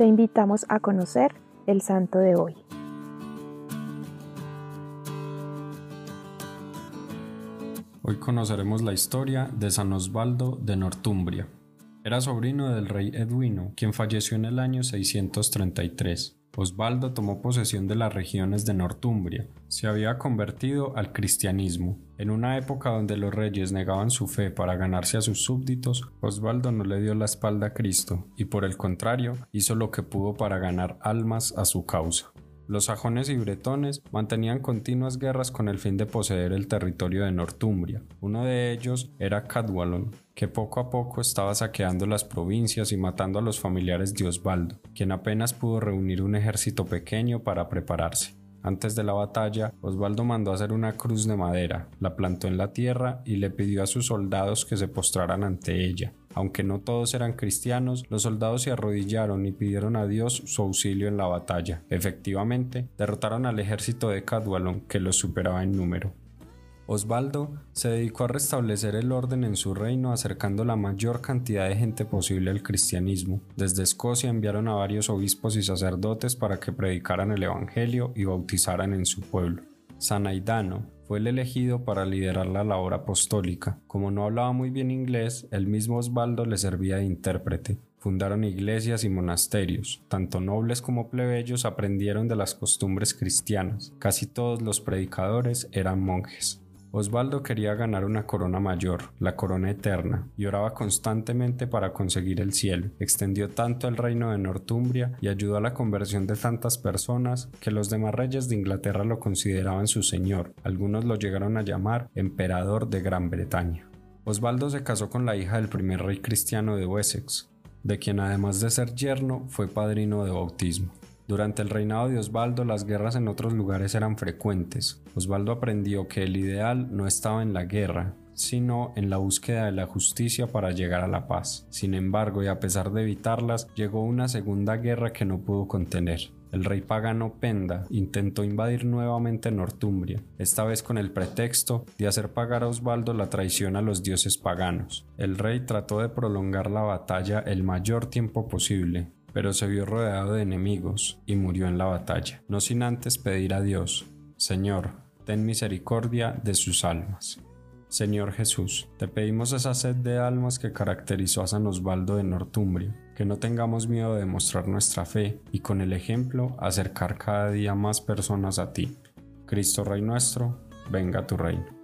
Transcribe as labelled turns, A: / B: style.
A: te invitamos a conocer el santo de hoy.
B: Hoy conoceremos la historia de San Osvaldo de Nortumbria. Era sobrino del rey Edwino, quien falleció en el año 633. Osvaldo tomó posesión de las regiones de Nortumbria. Se había convertido al cristianismo. En una época donde los reyes negaban su fe para ganarse a sus súbditos, Osvaldo no le dio la espalda a Cristo y por el contrario hizo lo que pudo para ganar almas a su causa. Los sajones y bretones mantenían continuas guerras con el fin de poseer el territorio de Nortumbria. Uno de ellos era Cadwallon, que poco a poco estaba saqueando las provincias y matando a los familiares de Osvaldo, quien apenas pudo reunir un ejército pequeño para prepararse. Antes de la batalla, Osvaldo mandó hacer una cruz de madera, la plantó en la tierra y le pidió a sus soldados que se postraran ante ella. Aunque no todos eran cristianos, los soldados se arrodillaron y pidieron a Dios su auxilio en la batalla. Efectivamente, derrotaron al ejército de Cadwallon, que los superaba en número. Osvaldo se dedicó a restablecer el orden en su reino acercando la mayor cantidad de gente posible al cristianismo. Desde Escocia enviaron a varios obispos y sacerdotes para que predicaran el Evangelio y bautizaran en su pueblo. San Aidano fue el elegido para liderar la labor apostólica. Como no hablaba muy bien inglés, el mismo Osvaldo le servía de intérprete. Fundaron iglesias y monasterios. Tanto nobles como plebeyos aprendieron de las costumbres cristianas. Casi todos los predicadores eran monjes. Osvaldo quería ganar una corona mayor, la corona eterna, y oraba constantemente para conseguir el cielo. Extendió tanto el reino de Northumbria y ayudó a la conversión de tantas personas que los demás reyes de Inglaterra lo consideraban su señor. Algunos lo llegaron a llamar emperador de Gran Bretaña. Osvaldo se casó con la hija del primer rey cristiano de Wessex, de quien además de ser yerno fue padrino de bautismo. Durante el reinado de Osvaldo las guerras en otros lugares eran frecuentes. Osvaldo aprendió que el ideal no estaba en la guerra, sino en la búsqueda de la justicia para llegar a la paz. Sin embargo, y a pesar de evitarlas, llegó una segunda guerra que no pudo contener. El rey pagano Penda intentó invadir nuevamente Northumbria, esta vez con el pretexto de hacer pagar a Osvaldo la traición a los dioses paganos. El rey trató de prolongar la batalla el mayor tiempo posible, pero se vio rodeado de enemigos y murió en la batalla, no sin antes pedir a Dios, Señor, ten misericordia de sus almas. Señor Jesús, te pedimos esa sed de almas que caracterizó a San Osvaldo de Nortumbria, que no tengamos miedo de mostrar nuestra fe y con el ejemplo acercar cada día más personas a ti. Cristo Rey nuestro, venga tu reino.